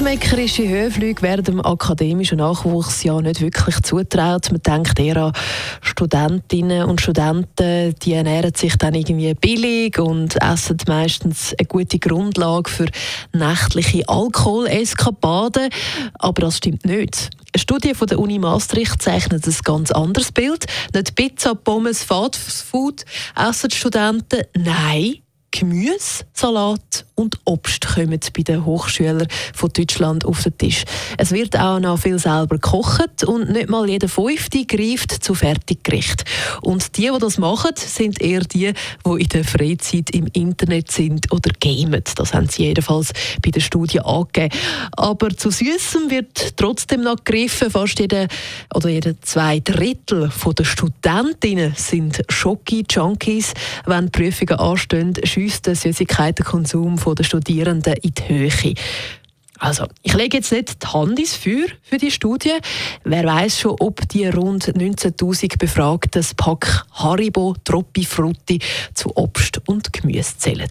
Feinschmeckerische Höhenflüge werden dem akademischen Nachwuchs ja nicht wirklich zutraut. Man denkt eher an Studentinnen und Studenten, die ernähren sich dann irgendwie billig und essen meistens eine gute Grundlage für nächtliche Alkoholeskapaden. Aber das stimmt nicht. Eine Studie von der Uni Maastricht zeichnet ein ganz anderes Bild. Nicht Pizza, Pommes, Fast Food essen die Studenten. Nein, Gemüse, Salat und Obst kommen bei den Hochschülern von Deutschland auf den Tisch. Es wird auch noch viel selber gekocht und nicht mal jeder Fünfte greift zu Fertiggericht. Und die, die das machen, sind eher die, die in der Freizeit im Internet sind oder gamen. Das haben sie jedenfalls bei der Studie angegeben. Aber zu Süßem wird trotzdem noch gegriffen. Fast jeder oder jeder zwei Drittel der Studentinnen sind Schoki-Junkies. Wenn die Prüfungen anstehen, der Süßigkeitenkonsum der Studierenden in die Höhe. Also, ich lege jetzt nicht die Hand ins Feuer für die Studie. Wer weiß schon, ob die rund 19.000 Befragten das Pack Haribo Troppi Frutti zu Obst und Gemüse zählen.